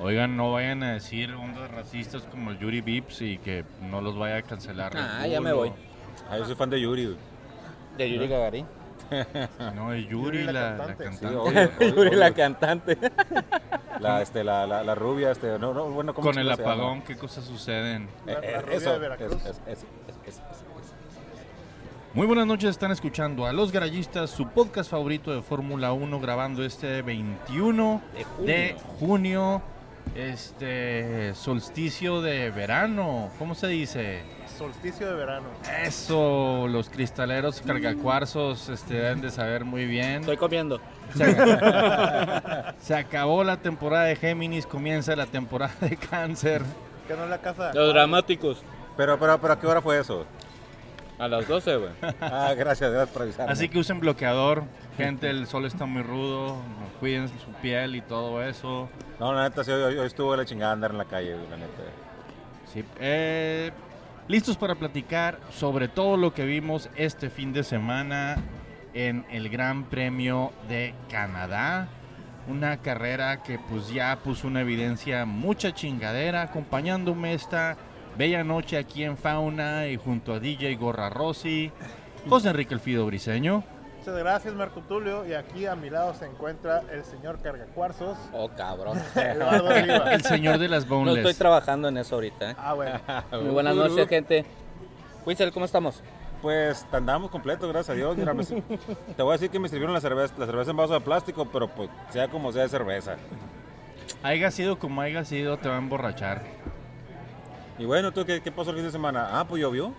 Oigan, no vayan a decir ondas racistas como el Yuri Vips y que no los vaya a cancelar. Ah, ya me voy. Ah, yo soy fan de Yuri, güey. De Yuri Gagarin. No, el Yuri, Yuri, la la, la cantante. cantante. Sí, obvio, obvio, Yuri la cantante. La, este, la, la, la rubia, este, no, no, bueno, ¿cómo Con el apagón, ¿qué cosas suceden? La- eh, rubia eso, de Veracruz. es- es- es- es- es- es- Muy buenas noches, están escuchando a Los Garayistas, su podcast favorito de Fórmula 1, grabando este 21 De junio. de junio, este solsticio de verano, ¿cómo se dice? Solsticio de verano. Eso, los cristaleros cargacuarzos este, deben de saber muy bien. Estoy comiendo. Se, se acabó la temporada de Géminis, comienza la temporada de Cáncer. Que no es la casa. Los dramáticos. Pero, pero, pero, ¿a qué hora fue eso? A las 12, güey. Ah, gracias, gracias por avisarme. Así que usen bloqueador, gente, el sol está muy rudo, cuiden su piel y todo eso. No, la neta, sí, hoy, hoy estuvo la chingada andar en la calle, güey, la neta. Sí, eh, listos para platicar sobre todo lo que vimos este fin de semana en el Gran Premio de Canadá. Una carrera que pues ya puso una evidencia mucha chingadera acompañándome esta bella noche aquí en Fauna y junto a DJ Gorra Rossi, José Enrique Elfido Briseño. Muchas gracias, Marco Tulio. Y aquí a mi lado se encuentra el señor Cargacuarzos, Oh, cabrón. Eduardo Oliva. El señor de las No boneless. estoy trabajando en eso ahorita. ¿eh? Ah, bueno. Muy buenas noches, gente. Witzel, ¿cómo estamos? Pues andamos completos, gracias a Dios. Mira, me- te voy a decir que me sirvieron la cerveza, la cerveza en vaso de plástico, pero pues sea como sea de cerveza. Haiga sido como haya sido, te va a emborrachar. Y bueno, ¿tú qué, pasó el fin de semana? Ah, pues llovió.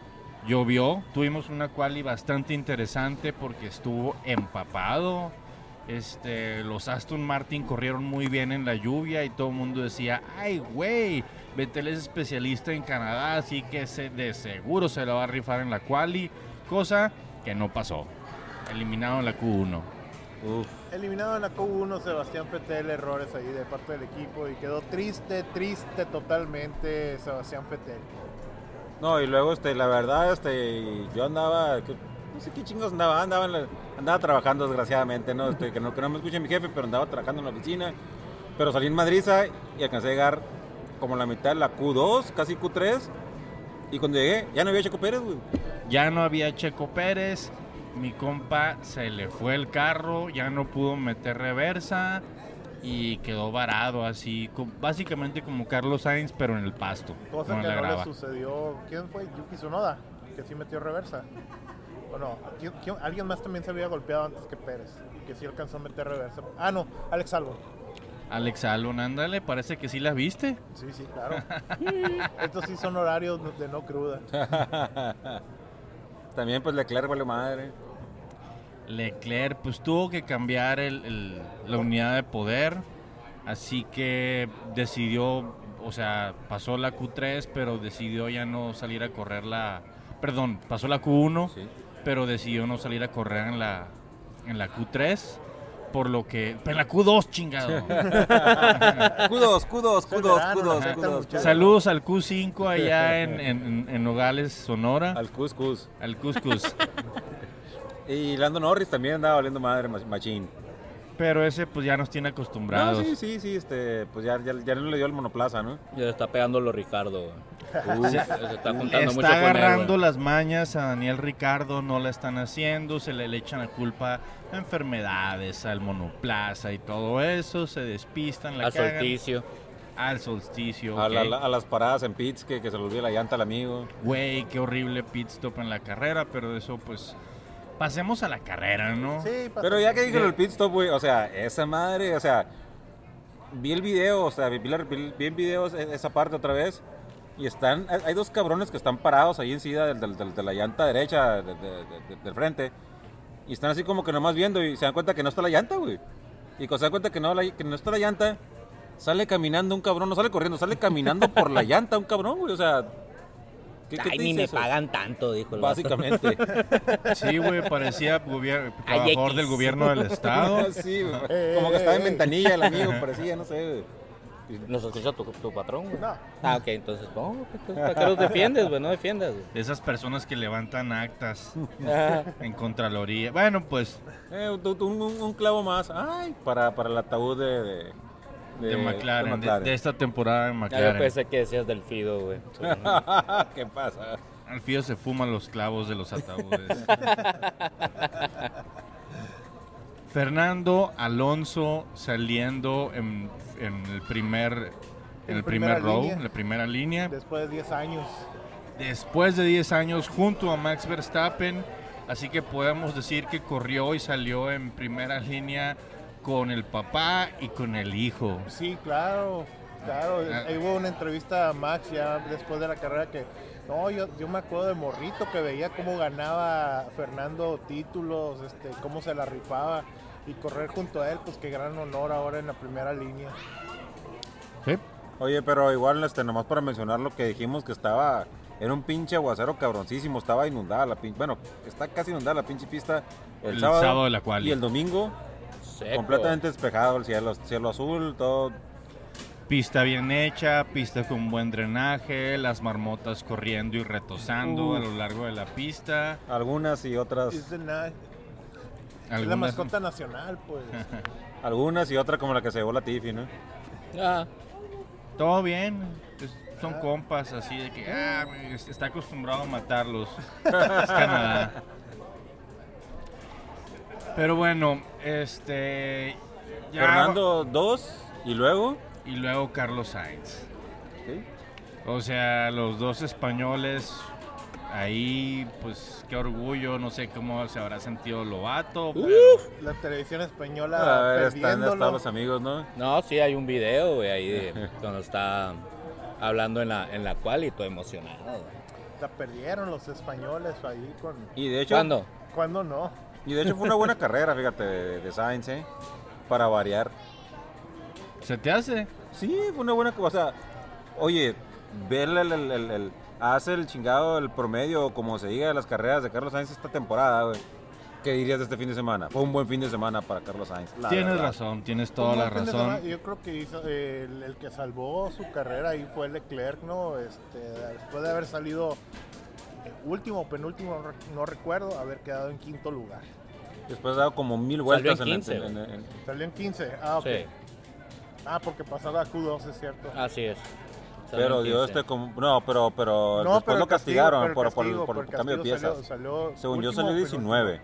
Llovió, tuvimos una quali bastante interesante porque estuvo empapado. Este, los Aston Martin corrieron muy bien en la lluvia y todo el mundo decía, ay güey, Vettel es especialista en Canadá, así que se, de seguro se la va a rifar en la quali, cosa que no pasó. Eliminado en la Q1. Uf. Eliminado en la Q1, Sebastián Fettel, errores ahí de parte del equipo y quedó triste, triste totalmente Sebastián Fettel. No, y luego, este, la verdad, este, yo andaba, que- no sé qué chingos andaba, andaba, en la- andaba trabajando desgraciadamente, ¿no? Este, que no, que no me escuche mi jefe, pero andaba trabajando en la oficina. Pero salí en Madriza y alcancé a llegar como la mitad de la Q2, casi Q3. Y cuando llegué, ya no había Checo Pérez, güey. Ya no había Checo Pérez, mi compa se le fue el carro, ya no pudo meter reversa y quedó varado así, básicamente como Carlos Sainz, pero en el pasto. Cosa que no le sucedió. ¿Quién fue? Yuki Tsunoda, que sí metió reversa. O no, ¿quién- quién- alguien más también se había golpeado antes que Pérez y que sí alcanzó a meter reversa. Ah, no, Alex Albon. Alex Albon, ándale, parece que sí la viste. Sí, sí, claro. Estos sí son horarios de no cruda. También, pues, Leclerc vale madre. Leclerc pues tuvo que cambiar el- el- la unidad de poder, así que decidió, o sea, pasó la Q3, pero decidió ya no salir a correr la, perdón, pasó la Q1, Sí. pero decidió no salir a correr en la, en la Q3, por lo que, en la Q2, chingado. Q2, Q2, Es el Q2, verano, Q2, la neta, Q2. muchacho. Saludos al Q5 allá en, en- en Nogales, Sonora, Al Cuscus. al Cuscus. Y Lando Norris también andaba valiendo madre, mach- machín. Pero ese pues ya nos tiene No, acostumbrados. sí, sí, sí, este, pues ya, ya, ya no le dio el monoplaza, ¿no? Ya le está pegando lo Ricardo. Uf. Se está juntando mucho está con él, agarrando las mañas a Daniel Ricardo, no la están haciendo, se le, le echan la culpa a enfermedades, al monoplaza y todo eso, se despistan, la A cagan. solsticio. Al solsticio, A, la- a las paradas en pits que, que se le olvide la llanta al amigo. Güey, qué horrible pit stop en la carrera, pero eso pues... Pasemos a la carrera, ¿no? Sí, pasa- Pero ya que dije el pit stop, güey, o sea, esa madre, o sea, vi el video, o sea, vi, la- vi- vi en videos e- esa parte otra vez. Y están, hay- dos cabrones que están parados ahí encima del, del- del- de la llanta derecha de- de- de- de- del frente. Y están así como que nomás viendo y se dan cuenta que no está la llanta, güey. Y cuando se dan cuenta que no, la- que no está la llanta, sale caminando un cabrón, no sale corriendo, sale caminando por la llanta un cabrón, güey. O sea, ¿qué, qué Ay, ni me eso? pagan tanto, dijo el vato. Básicamente. Sí, güey, parecía trabajador del gobierno del estado. Sí, güey. Eh, Como que estaba en eh, eh. ventanilla el amigo, parecía, no sé, güey. ¿Nos escucha tu, tu patrón, güey? No. Ah, ok, entonces, no, entonces, ¿para qué los defiendes, güey? No defiendas, güey. De esas personas que levantan actas en Contraloría. Bueno, pues Eh, un, un- un- un clavo más. Ay, para, para el ataúd de, de, de, McLaren, de, McLaren. de esta temporada de Ya yo McLaren. pensé que decías del Fido, güey. ¿Qué pasa? Alfio se fuma los clavos de los ataúdes. Fernando Alonso saliendo en, en el primer en el primer row, en la primera línea. Después de 10 años. Después de 10 años junto a Max Verstappen, así que podemos decir que corrió y salió en primera línea con el papá y con el hijo. Sí, claro. Claro, Ah. hubo una entrevista a Max ya después de la carrera que, no, yo, yo me acuerdo de Morrito que veía cómo ganaba Fernando títulos, este, cómo se la rifaba y correr junto a él, pues qué gran honor ahora en la primera línea. ¿Sí? Oye, pero igual, este, nomás para mencionar lo que dijimos que estaba, era un pinche aguacero cabroncísimo, estaba inundada la pinche, bueno, está casi inundada la pinche pista el, El sábado, sábado de la quali. y el domingo Seco. completamente despejado el cielo, cielo azul, todo, Pista bien hecha, pista con buen drenaje, las marmotas corriendo y retosando Uf. a lo largo de la pista. algunas y otras, Es, de na- es la mascota nacional, pues. algunas y otras como la que se llevó la Tiffy, ¿no? Ah, Todo bien, son compas así de que ah, está acostumbrado a matarlos. es Canadá. Pero bueno, este. ya- Fernando 2 y luego, Y luego Carlos Sainz. ¿sí? O sea, los dos españoles. Ahí, pues qué orgullo, no sé cómo se habrá sentido Lobato. pero- La televisión a española ver, están, los amigos, ¿no? no, sí, hay un video, güey, ahí de cuando está hablando en la, en la cual y todo emocionado. güey. La perdieron los españoles ahí con... Y de hecho, ¿Cuándo? ¿Cuándo no? Y de hecho fue una buena carrera, fíjate, de, de Sainz, ¿eh? Para variar. ¿Se te hace? Sí, fue una buena cosa. O sea, oye, ver el, el, el- el- hace el chingado, el promedio, como se diga, de las carreras de Carlos Sainz esta temporada, güey. ¿Qué dirías de este fin de semana? Fue un buen fin de semana para Carlos Sainz. la tienes verdad. razón, tienes toda la razón. semana. Yo creo que hizo, eh, el, el que salvó su carrera ahí fue Leclerc, ¿no? Este, después de haber salido último o penúltimo, no, re- no recuerdo, haber quedado en quinto lugar. Después ha dado como mil Salió vueltas en el- 15, en- en- en- Salió en 15. Ah, ok. Sí, Ah, porque pasaba a Q2, es cierto. así es. Pero Salió dio 15. este como. No, pero, pero no, después pero lo el castigo- castigaron pero por, el por, castigo, por, por el cambio de piezas. Salió, salió Según yo salió o 19.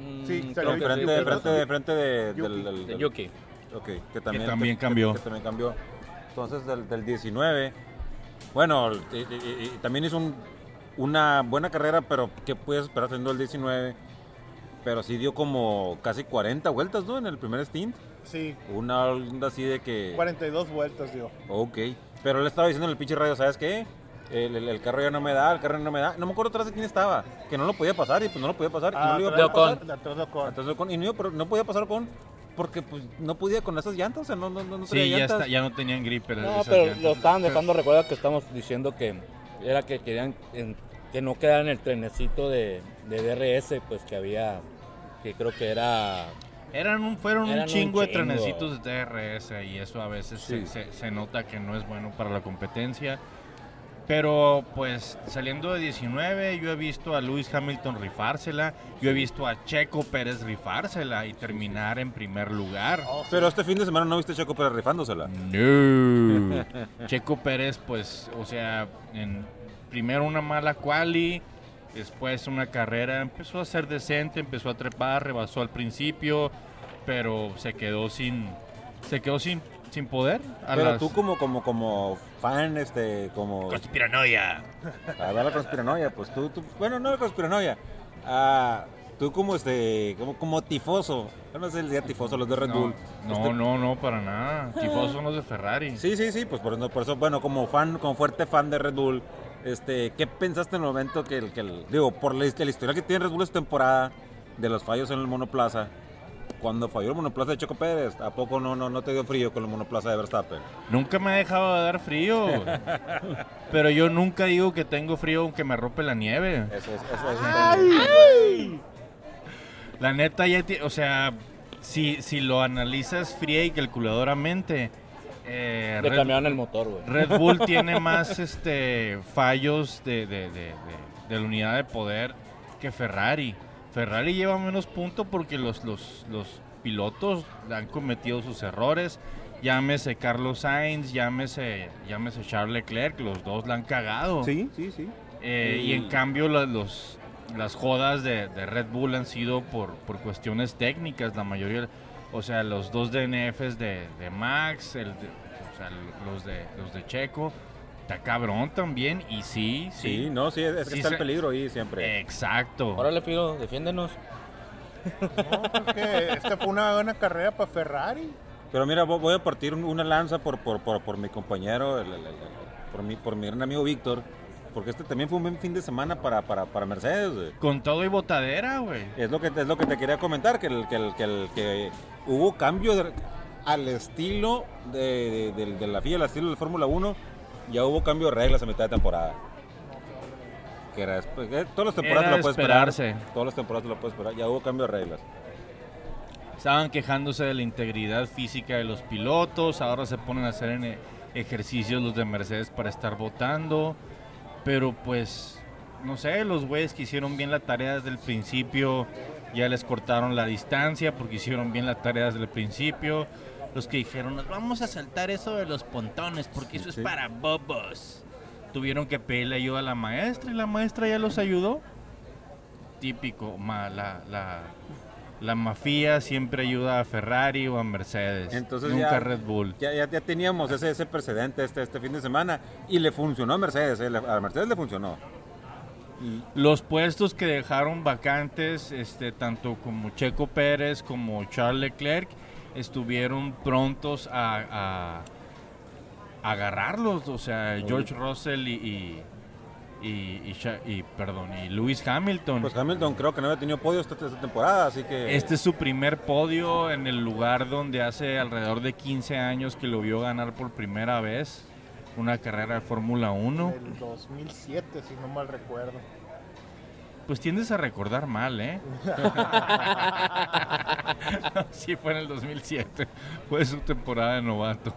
Mm, Sí, creo salió que Enfrente, sí. enfrente, de- enfrente de, Yuki. del, del- De del- Yuki. Ok, que también, también cambió. Que, también cambió. Entonces, del, del 19. Bueno, y- y- y- y también hizo un- una buena carrera, pero ¿qué puedes esperar teniendo el 19? Pero sí dio como casi 40 vueltas, ¿no? En el primer stint. Sí, Una onda así de que. 42 vueltas dio. Ok. Pero le estaba diciendo en el pinche radio, ¿sabes qué? El, el- el carro ya no me da, el carro ya no me da. No me acuerdo atrás de quién estaba. Que no lo podía pasar y pues no lo podía pasar. y no lo iba a poder pasar. de- atrás de Ocon. Atrás de Ocon, Y no, pero no podía pasar con porque pues no podía con esas llantas, o sea, no, no, no, no Sí, ya, llantas. está, ya no tenían gripper. No, esas pero llantas. lo estaban dejando, recuerda que estamos diciendo que era que querían en- que no quedara en el trenecito de, de DRS, pues que había, que creo que era... Eran un, fueron Eran un un chingo de trenecitos de TRS y eso a veces se, se nota que no es bueno para la competencia. Pero pues saliendo de 19 yo he visto a Lewis Hamilton rifársela, yo he visto a Checo Pérez rifársela y terminar en primer lugar. Oh. Pero este fin de semana no viste a Checo Pérez rifándosela. No. Checo Pérez, pues, o sea, en primero una mala quali, después una carrera, empezó a ser decente, empezó a trepar, rebasó al principio, pero se quedó sin, se quedó sin, sin poder. A Pero las- tú como, como, como fan, este, como... Conspiranoia. A ver la conspiranoia, pues tú, tú- bueno, no la conspiranoia. Ah, tú como este, como, como tifoso. Yo no sé el día tifoso, los de Red No, Bull. no, Este- no, no, para nada. Tifosos son los de Ferrari. Sí, sí, sí, pues por eso, por eso, bueno, como fan, como fuerte fan de Red Bull, este, ¿qué pensaste en el momento que el, que el- digo, por la, la historia que tiene Red Bull esta temporada, de los fallos en el monoplaza, cuando falló el monoplaza de Checo Pérez, ¿a poco no, no, no te dio frío con el monoplaza de Verstappen? Nunca me ha dejado de dar frío. pero yo nunca digo que tengo frío aunque me rompe la nieve. Eso es, eso es un La neta, ya, o sea, si, si lo analizas fría y calculadoramente, eh, Le Red, cambiaron el motor, güey. Red Bull tiene más este, fallos de, de- de- de- de la unidad de poder que Ferrari. Ferrari lleva menos puntos porque los, los, los pilotos han cometido sus errores Llámese Carlos Sainz, llámese, llámese Charles Leclerc, los dos la han cagado. Sí, sí, sí. Eh, y en cambio la- los, las jodas de, de Red Bull han sido por, por cuestiones técnicas, la mayoría, o sea, los dos DNFs de, de Max, el de- o sea, los de, los de Checo, está cabrón también, y sí, sí, Sí, no, sí, es, que Sí está se- el peligro ahí siempre. exacto. Órale, Filo, defiéndenos. No, porque esta fue una buena carrera para Ferrari. Pero mira, vo- voy a partir un- una lanza por, por, por, por mi compañero, el- el- el- el- por, mi, por mi gran amigo Víctor, porque este también fue un buen fin de semana para, para, para Mercedes. güey. Con todo y botadera, güey. Es lo que, es lo que te quería comentar, que, el, que, el, que, el- que hubo cambio de- al estilo de, de- de- de la FIA, al estilo de Fórmula 1, ya hubo cambio de reglas a mitad de temporada. Que era, después- eh, todas las temporadas Era lo puedes esperar. esperarse. Todas las temporadas lo puedes esperar. Ya hubo cambio de reglas. Estaban quejándose de la integridad física de los pilotos, ahora se ponen a hacer en- ejercicios los de Mercedes para estar votando, pero pues, no sé, los güeyes que hicieron bien la tarea desde el principio ya les cortaron la distancia porque hicieron bien la tarea desde el principio. Los que dijeron, nos vamos a saltar eso de los pontones porque eso es para bobos. Tuvieron que pedirle ayuda a la maestra y la maestra ya los ayudó. Típico, ma- la, la, la mafia siempre ayuda a Ferrari o a Mercedes. Entonces nunca ya- a Red Bull. Ya, ya, ya teníamos ese, ese precedente este, este fin de semana y le funcionó a Mercedes. eh, A Mercedes le funcionó. Y, Los puestos que dejaron vacantes, este, tanto como Checo Pérez como Charles Leclerc, estuvieron prontos a, a- a agarrarlos. O sea, George Russell y, y, y- y Sha- y, perdón, y Lewis Hamilton. pues Hamilton creo que no había tenido podio esta, esta temporada, así que... Este es su primer podio en el lugar donde hace alrededor de 15 años que lo vio ganar por primera vez una carrera de Fórmula 1. El 2007, si no mal recuerdo. Pues tiendes a recordar mal, ¿eh? sí, fue en el 2007. Fue su temporada de novato.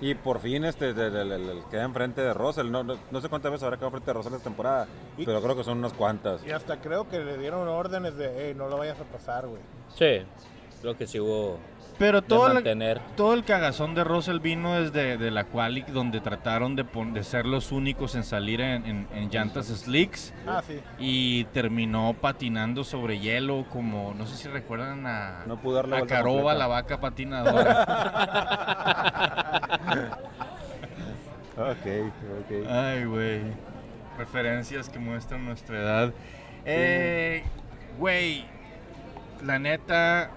Y por fin este de- de- de- queda enfrente de Russell. No, no, no sé cuántas veces habrá quedado enfrente de Russell esta temporada, Y- pero creo que son unas cuantas. Y hasta creo que le dieron órdenes de, hey, no lo vayas a pasar, güey. Sí, creo que sí hubo Pero todo el, mantener. todo el cagazón de Russell vino desde de la quali donde trataron de, pon- de ser los únicos en salir en, en- en llantas slicks Ah, sí. y terminó patinando sobre hielo como, no sé si recuerdan a, No pudo dar la a Caroba, completa. la vaca patinadora. Ok, ok. Ay, güey. Referencias que muestran nuestra edad. Eh, güey, la neta,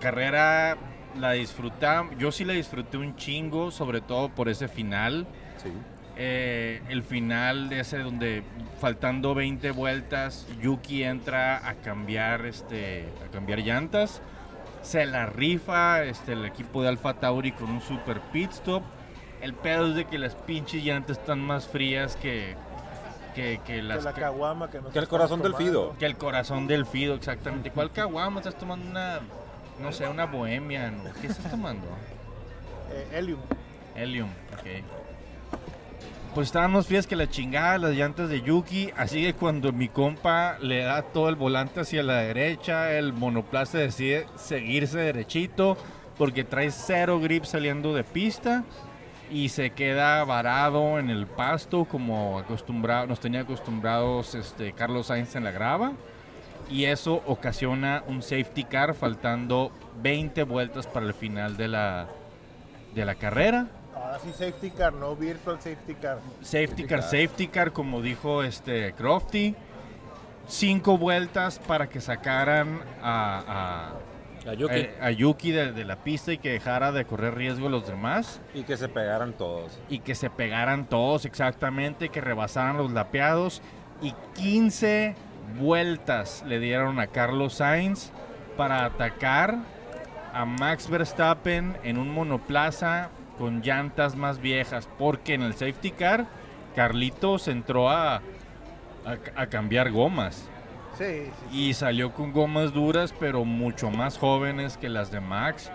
carrera la disfrutamos. Yo sí la disfruté un chingo, sobre todo por ese final. Sí. Eh, el final de ese donde faltando 20 vueltas Yuki entra a cambiar este a cambiar llantas se la rifa este el equipo de Alfa Tauri con un super pit stop el pedo es de que las pinches llantas están más frías que que, que Que las la ca- caguama que no Que el corazón del Fido. que el corazón del Fido exactamente ¿cuál caguama estás tomando una no sé una bohemia ¿no? ¿qué estás tomando? Eh, Helium. Helium, ok. Pues estaban más frías que la chingada las llantas de Yuki, así que cuando mi compa le da todo el volante hacia la derecha, el monoplaza decide seguirse derechito porque trae cero grip saliendo de pista y se queda varado en el pasto como acostumbrado, nos tenía acostumbrados este, Carlos Sainz en la grava y eso ocasiona un safety car faltando 20 vueltas para el final de la, de la carrera. Ahora sí, safety car, no virtual safety car. Safety car, safety car, como dijo este Crofty. Cinco vueltas para que sacaran a, A a, Yuki. a- a Yuki de, de la pista y que dejara de correr riesgo a los demás. Y que se pegaran todos. Y que se pegaran todos exactamente, que rebasaran los lapeados. Y 15 vueltas le dieron a Carlos Sainz para atacar a Max Verstappen en un monoplaza con llantas más viejas. Porque en el safety car, Carlitos entró a, a- a cambiar gomas. Sí, sí. Y salió con gomas duras, pero mucho más jóvenes que las de Max.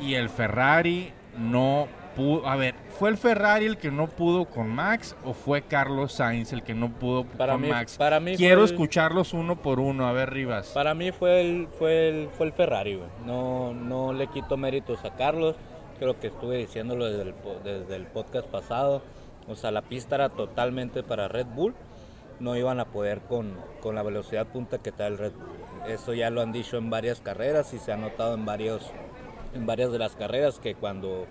Y el Ferrari no pudo. A ver, ¿fue el Ferrari el que no pudo con Max o fue Carlos Sainz el que no pudo Para con mí- Max? para mí Quiero el- escucharlos uno por uno. A ver, Rivas. Para mí fue el, fue el, fue el Ferrari, güey. No, no le quito méritos a Carlos. Creo que estuve diciéndolo desde el, desde el podcast pasado. O sea, la pista era totalmente para Red Bull. No iban a poder con, con la velocidad punta que trae el Red Bull. Eso ya lo han dicho en varias carreras y se ha notado en, varios, en varias de las carreras que cuando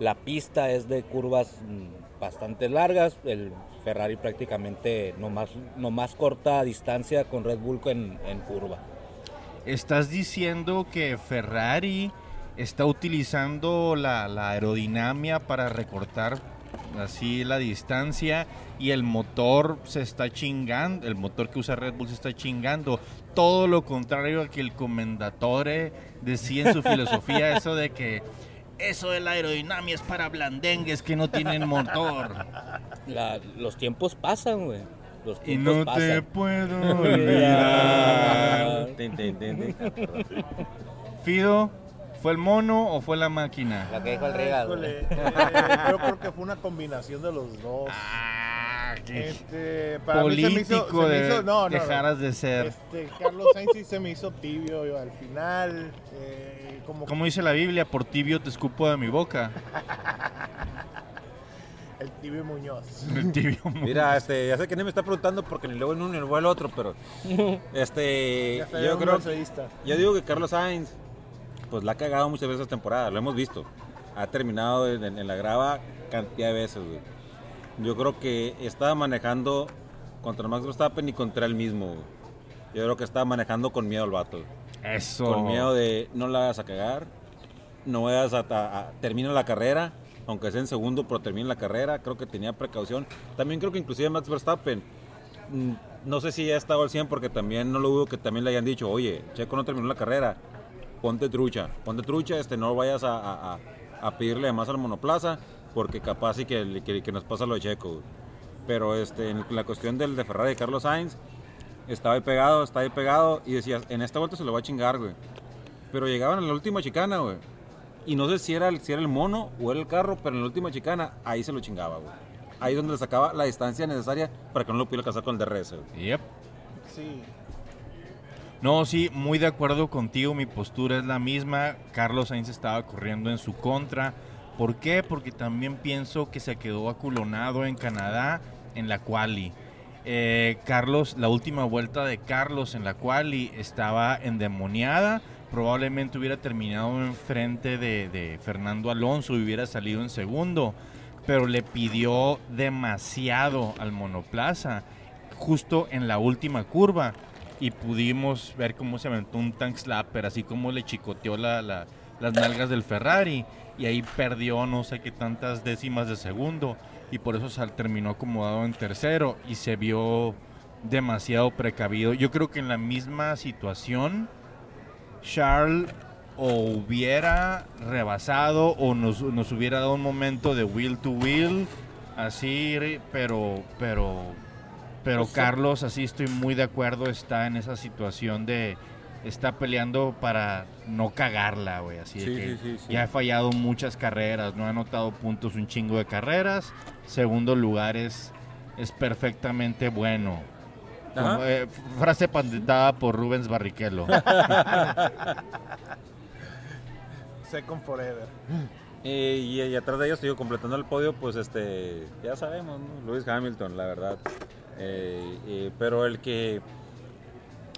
la pista es de curvas mm, bastante largas, el Ferrari prácticamente nomás, nomás corta distancia con Red Bull en, en curva. ¿Estás diciendo que Ferrari está utilizando la, la aerodinámica para recortar así la distancia y el motor se está chingando, el motor que usa Red Bull se está chingando? Todo lo contrario a que el comendatore decía en su filosofía, eso de que eso de la aerodinámica es para blandengues que no tienen motor. La- los tiempos pasan, güey. Los Y no te puedo olvidar. Fido, ¿fue el mono o fue la máquina? Lo que dijo el Ah, güey. eh, yo creo que fue una combinación de los dos. Ah, qué Este, para mí se me hizo, político se me de, hizo- no, no, no. dejaras de ser. Este, Carlos Sainz sí se me hizo tibio yo, al final. eh, como Como dice la Biblia, por tibio te escupo de mi boca. el tibio Muñoz. El tibio. Mira, este, ya sé que no me está preguntando porque ni luego en uno ni luego el otro, pero este, yo creo, yo digo que Carlos Sainz, pues la ha cagado muchas veces esta temporada, lo hemos visto. Ha terminado en, en la grava cantidad de veces, güey. Yo creo que estaba manejando contra Max Verstappen y contra él mismo, güey. Yo creo que estaba manejando con miedo al vato. Eso. Con miedo de no la hagas a cagar, no vayas a, a- a- termina la carrera, aunque sea en segundo, pero termina la carrera, creo que tenía precaución. También creo que inclusive Max Verstappen, mm, no sé si ya estaba al 100 porque también no lo dudo que también le hayan dicho, oye, Checo no terminó la carrera, ponte trucha, ponte trucha, este, no vayas a, a- a- pedirle más al monoplaza, porque capaz y que, que, que nos pasa lo de Checo. Pero este, en la cuestión del de Ferrari de Carlos Sainz, estaba ahí pegado, estaba ahí pegado, y decías, en esta vuelta se lo va a chingar, güey. Pero llegaban a la última chicana, güey. Y no sé si era, el, si era el mono o era el carro, pero en la última chicana, ahí se lo chingaba, güey. Ahí es donde le sacaba la distancia necesaria para que no lo pudiera alcanzar con el DRS, güey. Yep. Sí. No, sí, muy de acuerdo contigo. Mi postura es la misma. Carlos Sainz estaba corriendo en su contra. ¿Por qué? Porque también pienso que se quedó aculonado en Canadá en la quali. Eh, Carlos, la última vuelta de Carlos en la quali estaba endemoniada. Probablemente hubiera terminado enfrente de, de Fernando Alonso y hubiera salido en segundo. Pero le pidió demasiado al monoplaza justo en la última curva y pudimos ver cómo se aventó un tank slapper, así como le chicoteó la- la- las nalgas del Ferrari y ahí perdió no sé qué tantas décimas de segundo y por eso sal- terminó acomodado en tercero y se vio demasiado precavido. Yo creo que en la misma situación Charles o hubiera rebasado o nos, nos hubiera dado un momento de wheel to wheel así, pero pero pero Pues, Carlos, así estoy muy de acuerdo, está en esa situación de está peleando para no cagarla, güey, así de Sí, que sí, sí, sí. ya ha fallado muchas carreras, no ha anotado puntos un chingo de carreras, segundo lugar es, es perfectamente bueno. Como, eh, frase patentada por Rubens Barrichello. Second Forever. Eh, y, y atrás de ellos, digo, completando el podio, pues este, ya sabemos, ¿no? Lewis Hamilton, la verdad. Eh, eh, pero el que,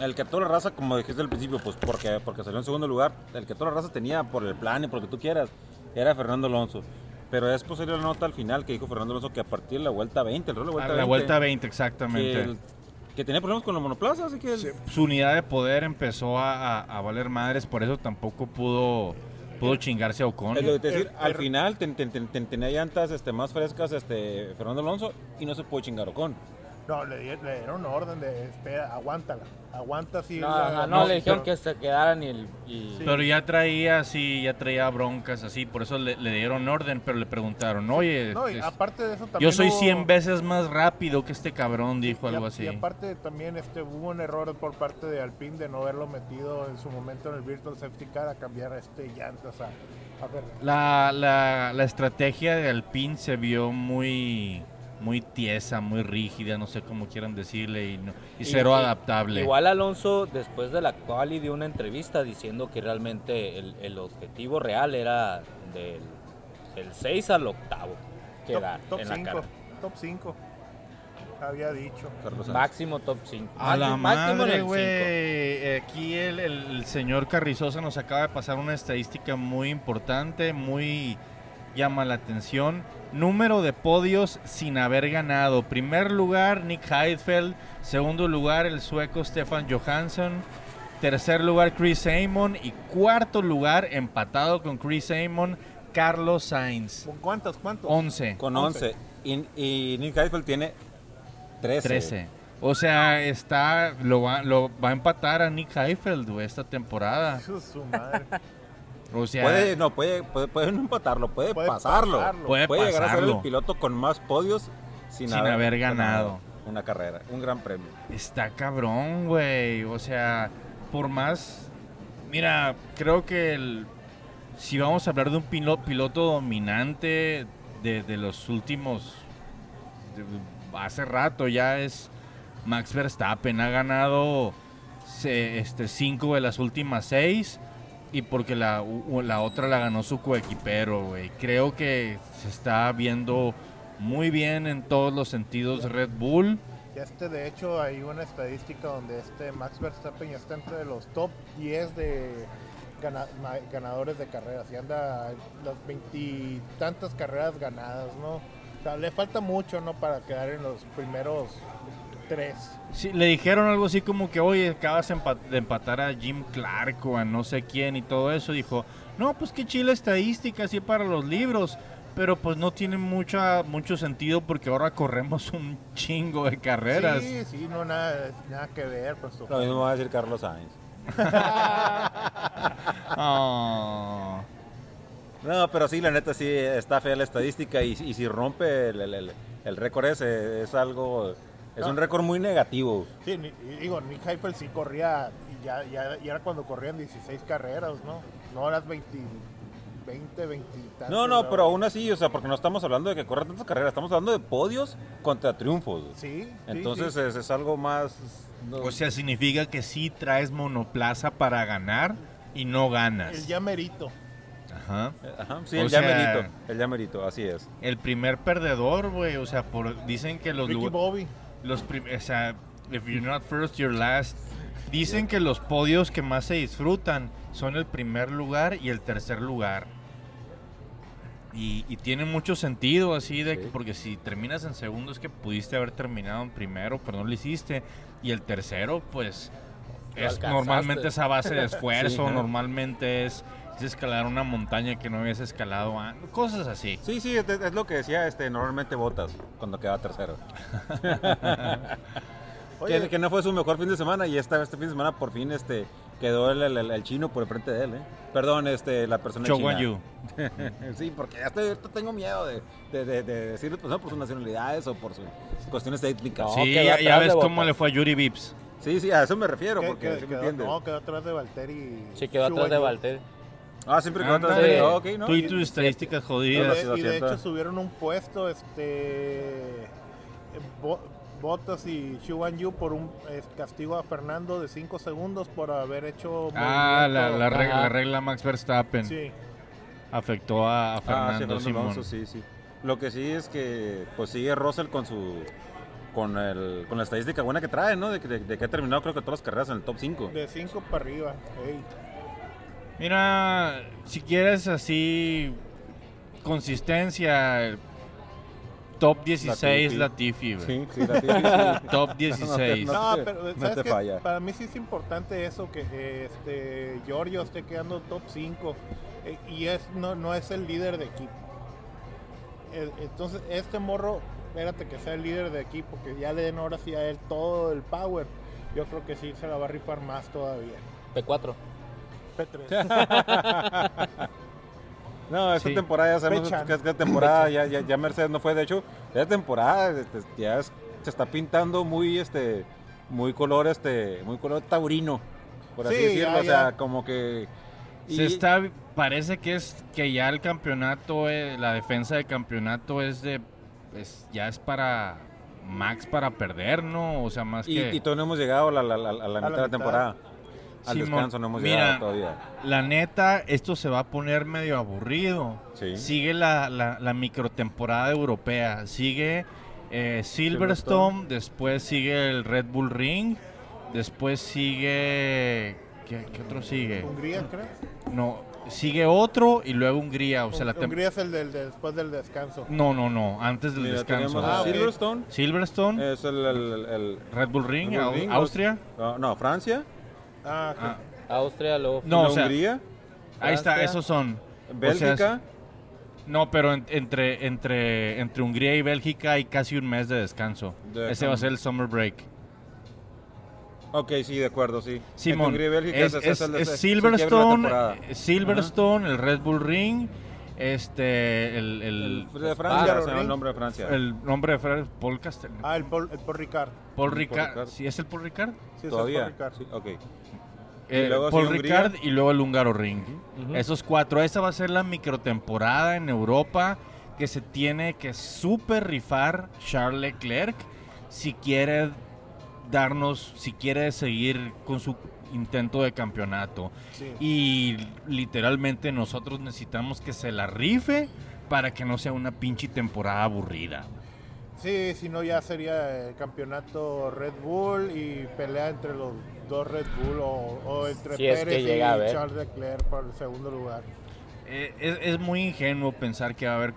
el que toda la raza, como dijiste al principio, pues porque, porque salió en segundo lugar, el que toda la raza tenía por el plan y por lo que tú quieras, era Fernando Alonso. Pero después salió la nota al final que dijo Fernando Alonso que a partir de la vuelta 20, el reloj de A vuelta la 20, vuelta 20, que, exactamente. el- que tenía problemas con los monoplazas, así que... el- Su unidad de poder empezó a, a- a valer madres, por eso tampoco pudo, pudo chingarse a Ocon. Es lo que te decir, El- al el- final ten- ten- ten- ten- tenía llantas este, más frescas este, Fernando Alonso y no se puede chingar Ocon. No, le, di- le dieron orden de, espera, aguántala, aguanta así. No, la- no, no, le dijeron pero- que se quedaran y... el- y- Sí. Pero ya traía así, ya traía broncas así, por eso le, le dieron orden, pero le preguntaron, oye, No, y es- aparte de eso también yo soy hubo- 100 veces más rápido que este cabrón, dijo y a- algo así. Y aparte también este, hubo un error por parte de Alpine de no haberlo metido en su momento en el Virtual Safety Car a cambiar este llantas a, a ver. La, la, la estrategia de Alpine se vio muy muy tiesa, muy rígida, no sé cómo quieran decirle, y, no- y Y- cero y- adaptable. Igual Alonso, después de la quali, dio una entrevista diciendo que realmente el, el objetivo real era del, del 6 al octavo quedar top en la 5, carrera. top 5. Había dicho. Carlos. Máximo top 5. A la madre, güey. Aquí el, el- el señor Carrizosa nos acaba de pasar una estadística muy importante, muy llama la atención. Número de podios sin haber ganado. Primer lugar, Nick Heidfeld. Segundo lugar, el sueco Stefan Johansson. Tercer lugar, Chris Amon. Y cuarto lugar, empatado con Chris Amon, Carlos Sainz. ¿Con ¿Cuántos? ¿Cuántos? 11. Con Once. 11. Y, y Nick Heidfeld tiene 13. 13. O sea, está lo va, lo va a empatar a Nick Heifeld, güey, esta temporada. Su madre. O sea, Puede, no, puede, puede, puede no empatarlo, puede, Puede pasarlo. pasarlo. Puede llegar a ser el piloto con más podios sin, Sin haber ganado. una carrera, un gran premio. está cabrón, güey. O sea, por más... Mira, creo que el- si vamos a hablar de un pilo- piloto dominante de, de los últimos... de- hace rato ya es Max Verstappen. Ha ganado se- este, cinco de las últimas seis. Y porque la, la otra la ganó su coequipero, güey. Creo que se está viendo muy bien en todos los sentidos Red Bull. Este, de hecho, hay una estadística donde este Max Verstappen ya está entre los top 10 de gana- ganadores de carreras. Y anda las veintitantas carreras ganadas, ¿no? O sea, le falta mucho, ¿no? Para quedar en los primeros tres. Sí, le dijeron algo así como que, oye, acabas de empa- de empatar a Jim Clark o a no sé quién y todo eso. Dijo, no, pues qué chila estadística así para los libros. Pero pues no tiene mucha, mucho sentido porque ahora corremos un chingo de carreras. Sí, sí, no, nada, nada que ver. Pues, Lo mismo va a decir Carlos Sainz. Ah. No, pero sí, la neta sí está fea la estadística y, y si rompe el, el- el- el récord ese es algo, es No. un récord muy negativo. Sí, ni- digo, Nick Heifel sí corría, y ya, ya, ya era cuando corrían 16 carreras, ¿no? No las 20, 20, 20 y tantas, No, no, pero aún así, o sea, porque no estamos hablando de que corran tantas carreras, estamos hablando de podios contra triunfos. Sí, sí, Entonces sí. Es, es algo más... no- O sea, significa que sí traes monoplaza para ganar y no ganas. el ya merito. Ajá. Ajá, sí, o el sea- llamerito, el llamerito, así es. El primer perdedor, güey. O sea, por, dicen que los Ricky Bobby. Los o sea, if you're not first, you're last. Dicen que los podios que más se disfrutan son el primer lugar y el tercer lugar. Y, y tiene mucho sentido así de que porque si terminas en segundo es que pudiste haber terminado en primero, pero no lo hiciste. Y el tercero, pues, es normalmente esa base de esfuerzo, normalmente es, es escalar una montaña que no habías escalado antes, cosas así. Sí, sí, es, es lo que decía este normalmente Botas cuando queda tercero. Oye, que, que no fue su mejor fin de semana y esta, este fin de semana por fin este quedó el, el- el chino por enfrente de él, ¿eh? Perdón, este, la persona Cho china. Yu. sí, porque ya estoy, ahorita tengo miedo de, de, de, de decir pues, no, por sus nacionalidades o por sus cuestiones técnicas. Sí, quedó ya, ya ves de cómo le fue a Yuri Vips. Sí, sí, a eso me refiero, que- porque que- ¿sí me quedó, entiendes? no, quedó atrás de Valtteri. Sí, quedó atrás de. Valtteri. Ah, siempre Ándale. de él. Ok, ¿no? Tú y tus estadísticas jodidas. De, y de hecho subieron un puesto este Bo- Bottas y Xuan Yu por un eh, castigo a Fernando de 5 segundos por haber hecho Ah, la, la regla, la regla Max Verstappen Sí, afectó a, a Ah, sí, Fernando Fernando Simón. Alonso, sí, sí. Lo que sí es que pues sigue Russell con su con el con la estadística buena que trae, ¿no? De, que- de- de que ha terminado creo que todas las carreras en el top 5. de 5 para arriba. ey. Mira, si quieres así consistencia, top 16 Latifi, güey. Sí, sí. Top 16. No, pero no ¿sabes te falla. para mí sí es importante eso que eh, este Giorgio esté quedando top 5 y es no, no es el líder de equipo. Eh, Entonces este morro espérate que sea el líder de equipo, que ya le den ahora sí a él todo el power. Yo creo que sí se la va a rifar más todavía. P4. P3. No, esta Sí. temporada ya sabemos Pechan. que esta temporada ya, ya, ya Mercedes no fue, de hecho, esta temporada este, ya es- se está pintando muy este muy color este muy color taurino, por así Sí, decirlo, ya, o sea, ya. como que Se y- está, parece que es que ya el campeonato, eh, la defensa de campeonato es de, es- ya es para Max para perder, ¿no? O sea, más y, que y todavía no hemos llegado a la, la- la- a la mitad de la temporada. Al Simón, descanso no hemos mira, llegado todavía. la neta, esto se va a poner medio aburrido. Sí. Sigue la, la, la microtemporada europea, sigue eh, Silverstone, después sigue el Red Bull Ring, después sigue, ¿qué, qué otro sigue? Hungría, creo. No, sigue otro y luego Hungría, o sea, la Hungría es el del, de- después del descanso. No, no, no, antes del Mira, descanso. Ah. Silverstone, Silverstone, es el, el- el- Red Bull Ring, Red Bull Ring, Austria. no, no, Francia, Ah, Ah, Austria, luego No, la o sea, Hungría, ahí está, esos son. O sea, Bélgica, no, pero en- entre, entre, entre Hungría y Bélgica hay casi un mes de descanso. De- Ese va a ser el summer break. ok, sí, de acuerdo, sí. Entre Simón, Hungría y Bélgica, es, es- es Silverstone, Silverstone, el Red Bull Ring, este, el, el, El de Francia, Ah, el nombre de Francia. el nombre de Fred, Paul Castel. Ah, el Paul, el Paul Ricard. Paul Ricard. Ricard. ¿Sí es el Paul Ricard? Sí, es el Todavía, Paul Ricard. sí, ok. Eh, Paul. Ricard y luego el húngaro Ring. Esos cuatro. Esa va a ser la microtemporada en Europa que se tiene que super rifar Charles Leclerc si quiere darnos, si quiere seguir con su intento de campeonato. Sí. Y literalmente nosotros necesitamos que se la rife para que no sea una pinche temporada aburrida. Sí, si no ya sería el campeonato Red Bull y pelea entre los dos Red Bull o, o entre Si es que Pérez y. Charles Leclerc por el segundo lugar. Eh, es, es muy ingenuo pensar que va a haber,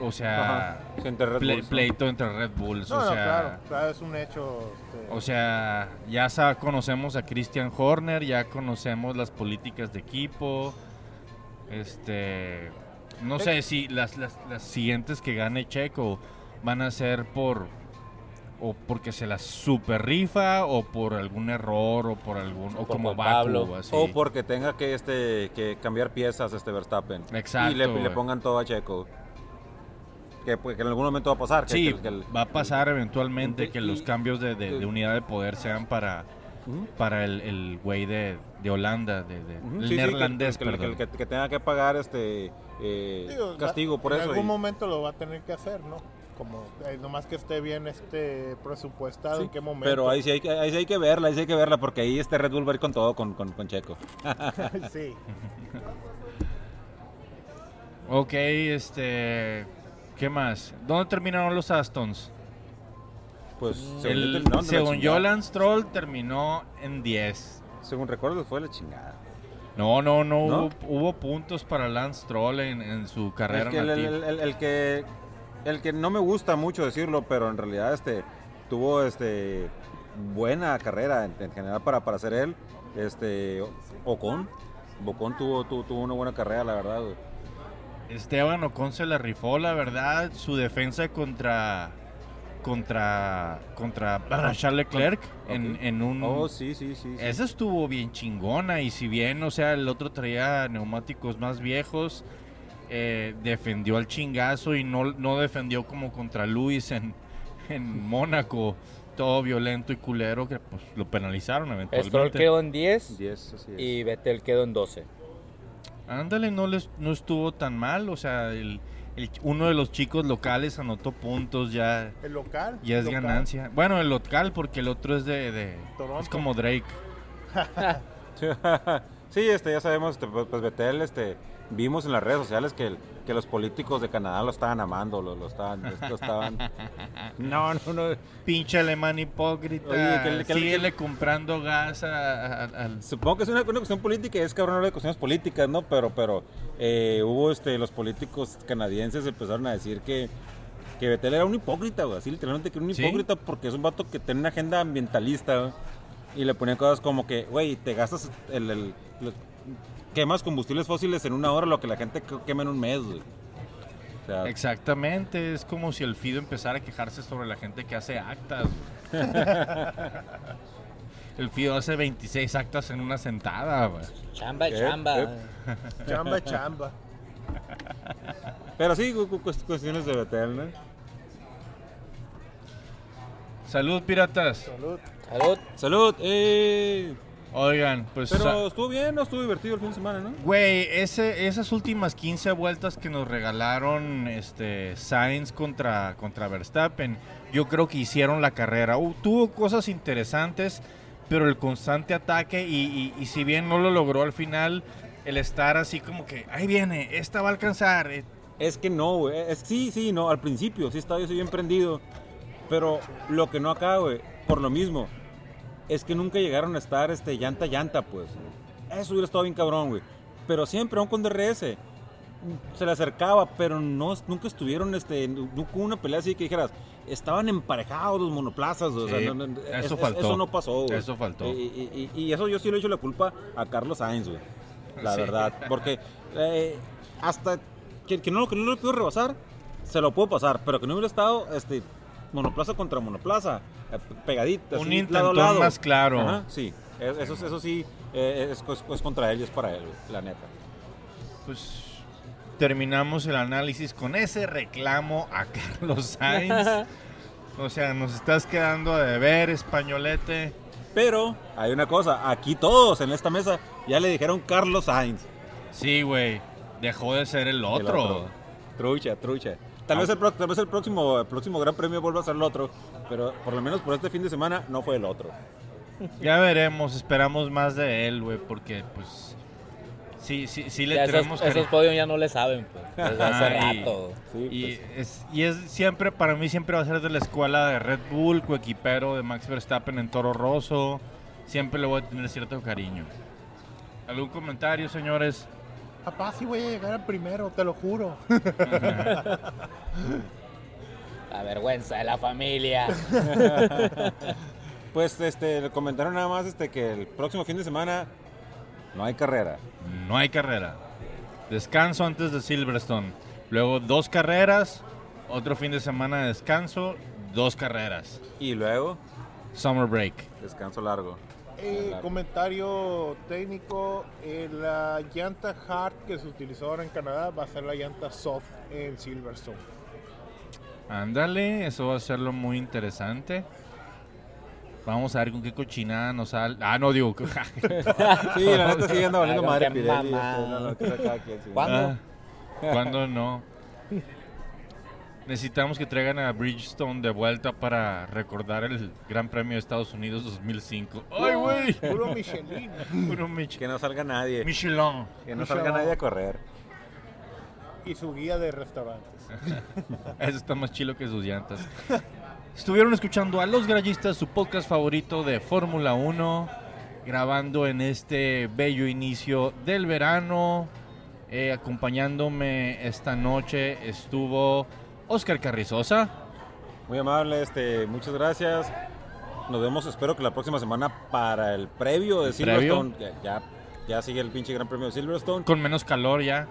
o sea, entre Red ple- Bulls, ¿no? pleito entre Red Bulls. No, o no, sea, claro, claro, es un hecho. este, O sea, ya conocemos a Christian Horner, ya conocemos las políticas de equipo. Este, no sé si las, las, las siguientes que gane Checo van a ser por o porque se las super rifa o por algún error o por algún o como Baku Pablo. así. O porque tenga que este que cambiar piezas este Verstappen. Exacto, Y le, pongan todo a Checo. Que, pues, que en algún momento va a pasar. que- Sí, que- que el- va a pasar eventualmente y- que los y- cambios de, de- de unidad de poder sean para para el, el güey de, de Holanda, de, el sí, sí, que- neerlandés, que, que- perdón. que- que tenga que pagar este eh, digo, castigo por en eso. algún y- momento lo va a tener que hacer, ¿no? Como eh, nomás que esté bien este presupuestado sí, en qué momento. pero ahí sí, hay que, ahí sí hay que verla, ahí sí hay que verla, porque ahí este Red Bull va a ir con todo con, con, con Checo. sí. Ok, este. ¿Qué más? ¿Dónde terminaron los Astons? Pues El- según, la según yo, Lance Stroll terminó en 10. Según recuerdo, fue la chingada. No, no, no, ¿No? Hubo, hubo puntos para Lance Stroll en, en su carrera El que, el, nativa. el- el- el que el que no me gusta mucho decirlo, pero en realidad este tuvo este buena carrera en, en general para, para ser él, este Ocon. Ocon tuvo, tuvo, tuvo una buena carrera, la verdad. Esteban Ocon se la rifó, la verdad. Su defensa contra. Contra. Contra Charles Leclerc en, en un. Oh, sí, sí, sí. sí. Esa estuvo bien chingona y si bien, o sea, el otro traía neumáticos más viejos, eh, defendió al chingazo y no, no defendió como contra Luis en, en Mónaco, todo violento y culero que pues lo penalizaron Stroll eventualmente. quedó en 10 10, así es. y Vettel quedó en 12. Ándale, no, les, no estuvo tan mal, o sea, el, el- uno de los chicos locales anotó puntos, ya, El local. ya es local. ganancia. Bueno, el local porque el otro es de... de- Toronto. es como Drake. Sí, este, ya sabemos, este, pues, pues, Betel, este, vimos en las redes sociales que, que los políticos de Canadá lo estaban amando, lo, lo estaban, lo estaban... No, no, no. Pinche alemán hipócrita. Oye, que comprando gas a- a- al... Supongo que es una, una cuestión política, es cabrón hablar de cuestiones políticas, ¿no? Pero, pero eh, hubo, este, los políticos canadienses empezaron a decir que, que Betel era un hipócrita, güey, así literalmente que era un ¿Sí? hipócrita porque es un vato que tiene una agenda ambientalista, güey, y le ponían cosas como que, güey, te gastas el, quemas combustibles fósiles en una hora lo que la gente que- quema en un mes, güey. O sea, Exactamente, es como si el Fido empezara a quejarse sobre la gente que hace actas. el Fido hace 26 actas en una sentada, güey. Chamba, ¿Qué? chamba. ¿Qué? Chamba, chamba. pero sí, cu- cu- cuest- cuestiones de Betel, ¿no? Salud, piratas. Salud. Salud. Salud, eh. Oigan, pues... Pero estuvo bien, ¿no? Estuvo divertido el fin de semana, ¿no? Güey, ese, esas últimas 15 vueltas que nos regalaron este, Sainz contra, contra Verstappen, yo creo que hicieron la carrera. Uh, tuvo cosas interesantes, pero el constante ataque y, y- y si bien no lo logró al final, el estar así como que, ahí viene, esta va a alcanzar. eh, Es que no, güey. Es, sí, sí, no. Al principio sí estaba yo bien prendido. Pero lo que no acá, güey, por lo mismo, es que nunca llegaron a estar este, llanta a llanta, pues. Eso hubiera estado bien cabrón, güey. Pero siempre, aún con DRS, se le acercaba, pero no, nunca estuvieron, este, nunca hubo una pelea así que dijeras, estaban emparejados los monoplazas, o sea, Sí, no- no- eso es- faltó. Eso no pasó, güey. Eso faltó. Y, y- y- y eso yo sí le he hecho la culpa a Carlos Sainz, güey. La Sí. verdad. Porque eh, hasta que, que no, que no lo puedo rebasar, se lo puedo pasar. Pero que no hubiera estado este, monoplaza contra monoplaza, eh, pegadita. Un así, intentón lado a lado. más claro. Ajá, sí, Es- eso, eso sí eh, es, es- es contra él y es para él, la neta. Pues terminamos el análisis con ese reclamo a Carlos Sainz. o sea, nos estás quedando de ver, españolete. Pero hay una cosa, aquí todos en esta mesa ya le dijeron Carlos Sainz. Sí, güey. Dejó de ser el otro. El otro. Trucha, trucha. Tal vez, el, pro- tal vez el próximo, el próximo Gran Premio vuelva a ser el otro, pero por lo menos por este fin de semana no fue el otro. Ya veremos, esperamos más de él, güey, porque pues sí, sí, sí le Ya tenemos esos, esos podios ya no le saben, pues. Desde hace y- rato. Sí, Y pues, es, y es siempre, para mí siempre va a ser de la escuela de Red Bull, coequipero de Max Verstappen en Toro Rosso. Siempre le voy a tener cierto cariño. ¿Algún comentario, señores? Papá, sí voy a llegar al primero, te lo juro. La vergüenza de la familia. pues este, le comentaron nada más este, que el próximo fin de semana no hay carrera. No hay carrera. Descanso antes de Silverstone. Luego dos carreras, otro fin de semana de descanso, dos carreras. Y luego, Summer break. descanso largo. Eh, comentario técnico, eh, la llanta hard que se utilizó ahora en Canadá va a ser la llanta soft en Silverstone. Ándale, eso va a serlo muy interesante. Vamos a ver con qué cochinada nos sale. Ah, no, digo. Sí, la neta sí anda valiendo madre Pirelli. este, no, no. ¿Cuándo? Ah, ¿Cuándo no? Necesitamos que traigan a Bridgestone de vuelta para recordar el Gran Premio de Estados Unidos 2005. ¡Ay, güey! Puro Michelin. Puro Mich- Que no salga nadie. Michelin. Que no salga nadie a correr. y su guía de restaurantes. Eso está más chilo que sus llantas. Estuvieron escuchando a Los Grallistas, su podcast favorito de Fórmula 1, grabando en este bello inicio del verano. Eh, acompañándome esta noche estuvo Oscar Carrizosa. Muy amable, este, muchas gracias. Nos vemos, espero que la próxima semana para el previo de ¿El previo? Silverstone. Ya, ya, ya sigue el pinche Gran Premio de Silverstone. Con menos calor ya.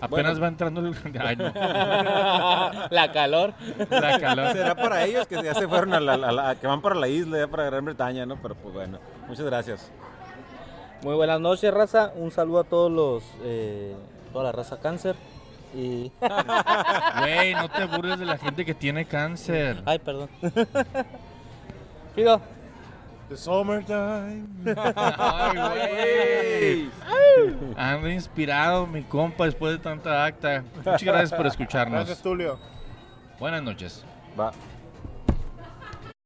Apenas Bueno. va entrando el... Ay, no. la calor. La calor. Será para ellos que ya se fueron a la, a la- que van para la isla, ya para Gran Bretaña, ¿no? Pero pues bueno, muchas gracias. Muy buenas noches, raza. Un saludo a todos los, eh, toda la raza cáncer. Y. Güey, no te burles de la gente que tiene cáncer. Ay, perdón. Pido. The Summertime. Ay, güey. Ando inspirado, mi compa, después de tanta acta. Muchas gracias por escucharnos. Gracias, Tulio. Buenas noches. Va.